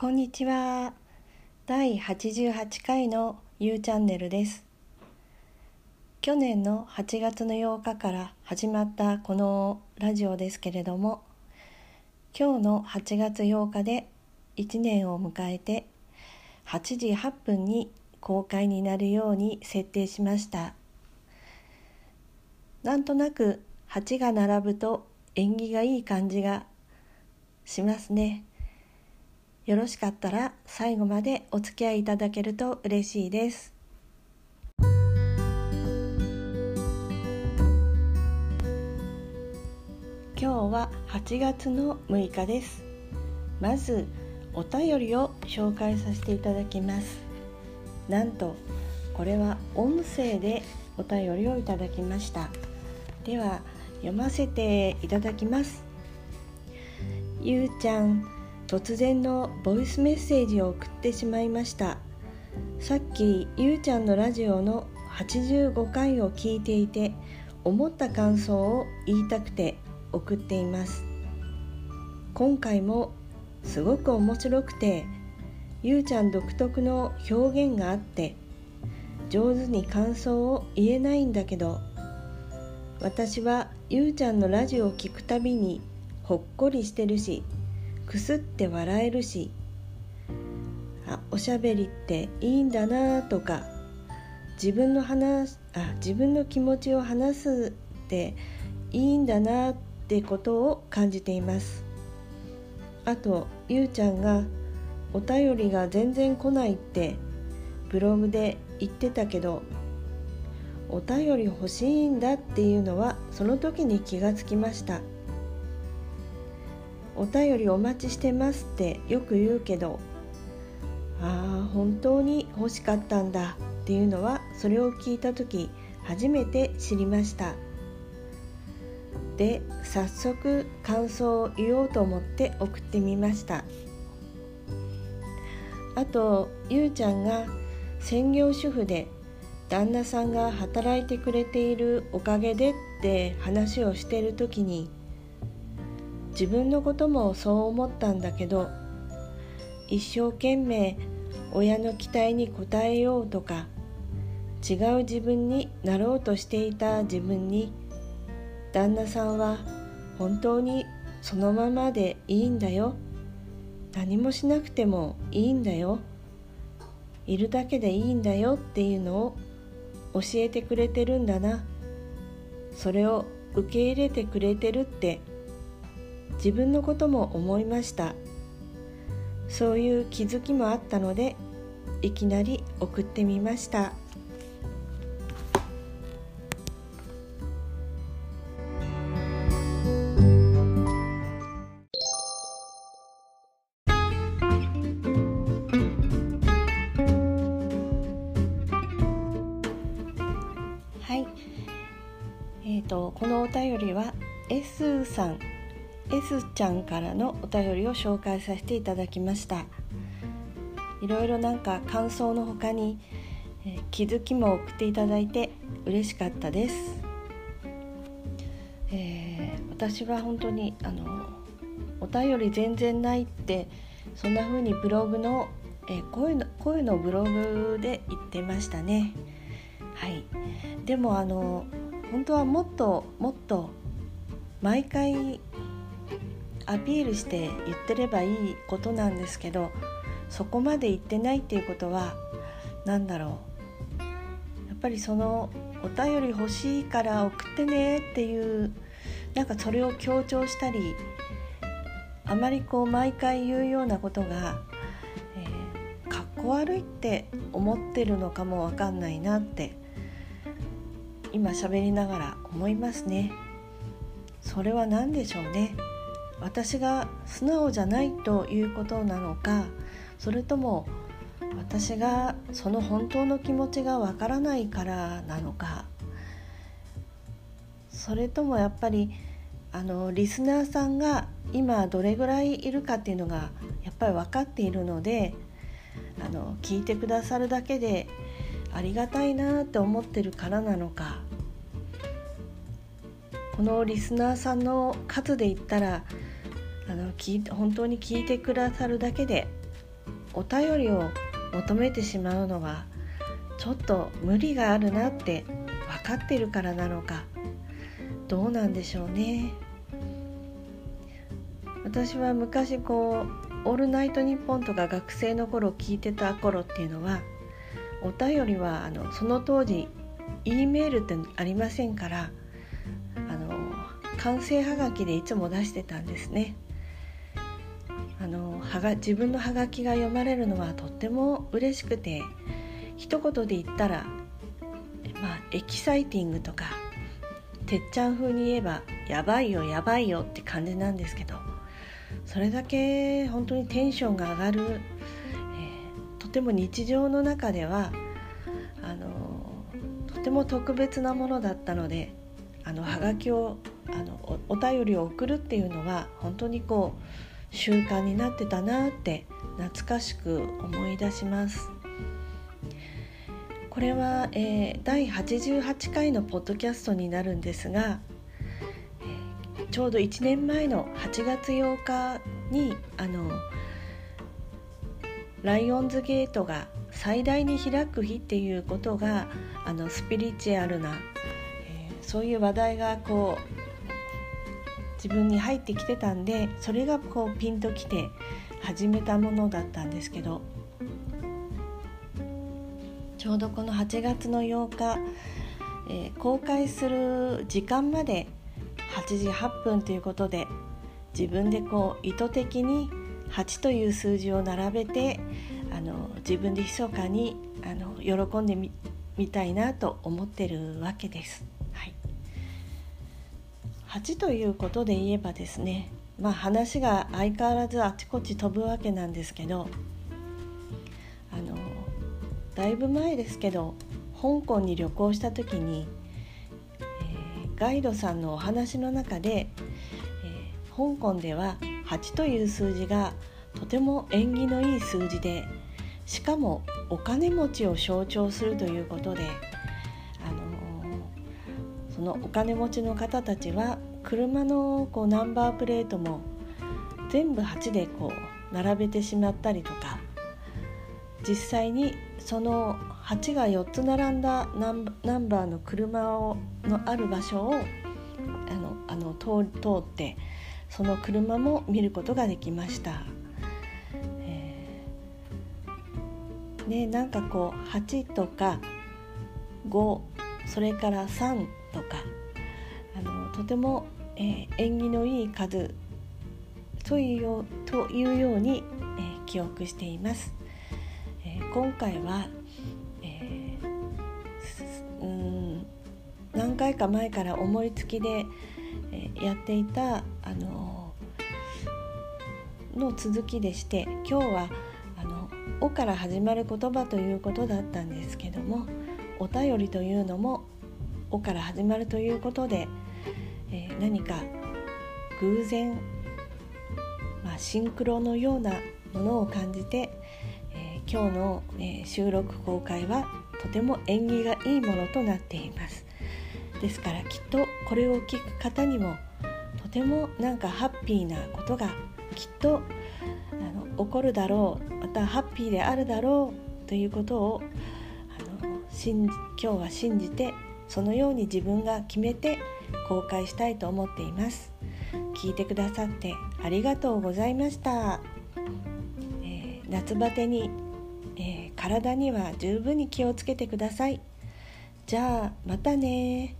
こんにちは。第88回のゆうチャンネルです。去年の8月の8日から始まったこのラジオですけれども今日の8月8日で1年を迎えて8時8分に公開になるように設定しました。なんとなく8が並ぶと縁起がいい感じがしますね。よろしかったら最後までお付き合いいただけると嬉しいです。今日は8月の6日です。まずお便りを紹介させていただきます。なんとこれは音声でお便りをいただきました。では読ませていただきます。ゆうちゃん突然のボイスメッセージを送ってしまいました。さっきゆうちゃんのラジオの85回を聞いていて思った感想を言いたくて送っています。今回もすごく面白くてゆうちゃん独特の表現があって上手に感想を言えないんだけど私はゆうちゃんのラジオを聞くたびにほっこりしてるしくすって笑えるしあおしゃべりっていいんだなとか自分の話あ自分の気持ちを話すっていいんだなってことを感じています。あとゆうちゃんがお便りが全然来ないってブログで言ってたけどお便り欲しいんだっていうのはその時に気がつきました。お便りお待ちしてますってよく言うけどああ本当に欲しかったんだっていうのはそれを聞いた時初めて知りました。で早速感想を言おうと思って送ってみました。あとゆうちゃんが専業主婦で旦那さんが働いてくれているおかげでって話をしてる時に自分のこともそう思ったんだけど一生懸命親の期待に応えようとか違う自分になろうとしていた自分に旦那さんは本当にそのままでいいんだよ。何もしなくてもいいんだよ。いるだけでいいんだよっていうのを教えてくれてるんだな。それを受け入れてくれてるって自分のことも思いました。そういう気づきもあったのでいきなり送ってみました。はい。えーと、このお便りは S さん。S ちゃんからのお便りを紹介させていただきました。いろいろなんか感想の他に、え、気づきも送っていただいて嬉しかったです、えー、私は本当にあのお便り全然ないってそんな風にブログの、えー、声の声のブログで言ってましたね。はい。でもあの本当はもっともっと毎回アピールして言ってればいいことなんですけどそこまで言ってないっていうことは何だろう。やっぱりそのお便り欲しいから送ってねっていうなんかそれを強調したりあまりこう毎回言うようなことが、えー、かっこ悪いって思ってるのかもわかんないなって今喋りながら思いますね。それは何でしょうね。私が素直じゃないということなのかそれとも私がその本当の気持ちがわからないからなのかそれともやっぱりあのリスナーさんが今どれぐらいいるかっていうのがやっぱり分かっているのであの聞いてくださるだけでありがたいなって思ってるからなのかこのリスナーさんの数で言ったら本当に聞いてくださるだけでお便りを求めてしまうのはちょっと無理があるなって分かってるからなのかどうなんでしょうね私は昔こう「オールナイトニッポン」とか学生の頃聞いてた頃っていうのはお便りはあのその当時 E メールってありませんからあの完成はがきでいつも出してたんですね。はが自分のハガキが読まれるのはとっても嬉しくて一言で言ったら、まあ、エキサイティングとかてっちゃん風に言えばやばいよやばいよって感じなんですけどそれだけ本当にテンションが上がる、えー、とても日常の中ではあのとても特別なものだったのであのハガキをあのお便りを送るっていうのは本当にこう習慣になってたなって懐かしく思い出します。これは、えー、第88回のポッドキャストになるんですが、え、ちょうど1年前の8月8日にあのライオンズゲートが最大に開く日っていうことがあのスピリチュアルな、えー、そういう話題がこう自分に入ってきてたんでそれがこうピンときて始めたものだったんですけどちょうどこの8月の8日、えー、公開する時間まで8時8分ということで自分でこう意図的に8という数字を並べてあの自分で密かにあの喜んでみみたいなと思ってるわけです。8ということで言えばですねまあ話が相変わらずあちこち飛ぶわけなんですけどあのだいぶ前ですけど香港に旅行した時に、えー、ガイドさんのお話の中で、えー、香港では8という数字がとても縁起のいい数字でしかもお金持ちを象徴するということでそのお金持ちの方たちは車のこうナンバープレートも全部8でこう並べてしまったりとか実際にその8が4つ並んだナンバーの車をのある場所をあのあの通ってその車も見ることができました。えー、ねなんかこう8とか5それから3とかあのとても、えー、縁起のいい数というよというように、えー、記憶しています。えー、今回は、えー、うん何回か前から思いつきで、えー、やっていた、あのの続きでして今日はあの「お」から始まる言葉ということだったんですけどもお便りというのも「お」から始まるということで、えー、何か偶然、まあ、シンクロのようなものを感じて、えー、今日の、え、収録公開はとても縁起がいいものとなっています。ですからきっとこれを聞く方にもとてもなんかハッピーなことがきっとあの起こるだろうまたハッピーであるだろうということをあの今日は信じてそのように自分が決めて公開したいと思っています。聞いてくださってありがとうございました、えー、夏バテに、えー、体には十分に気をつけてください。じゃあまたね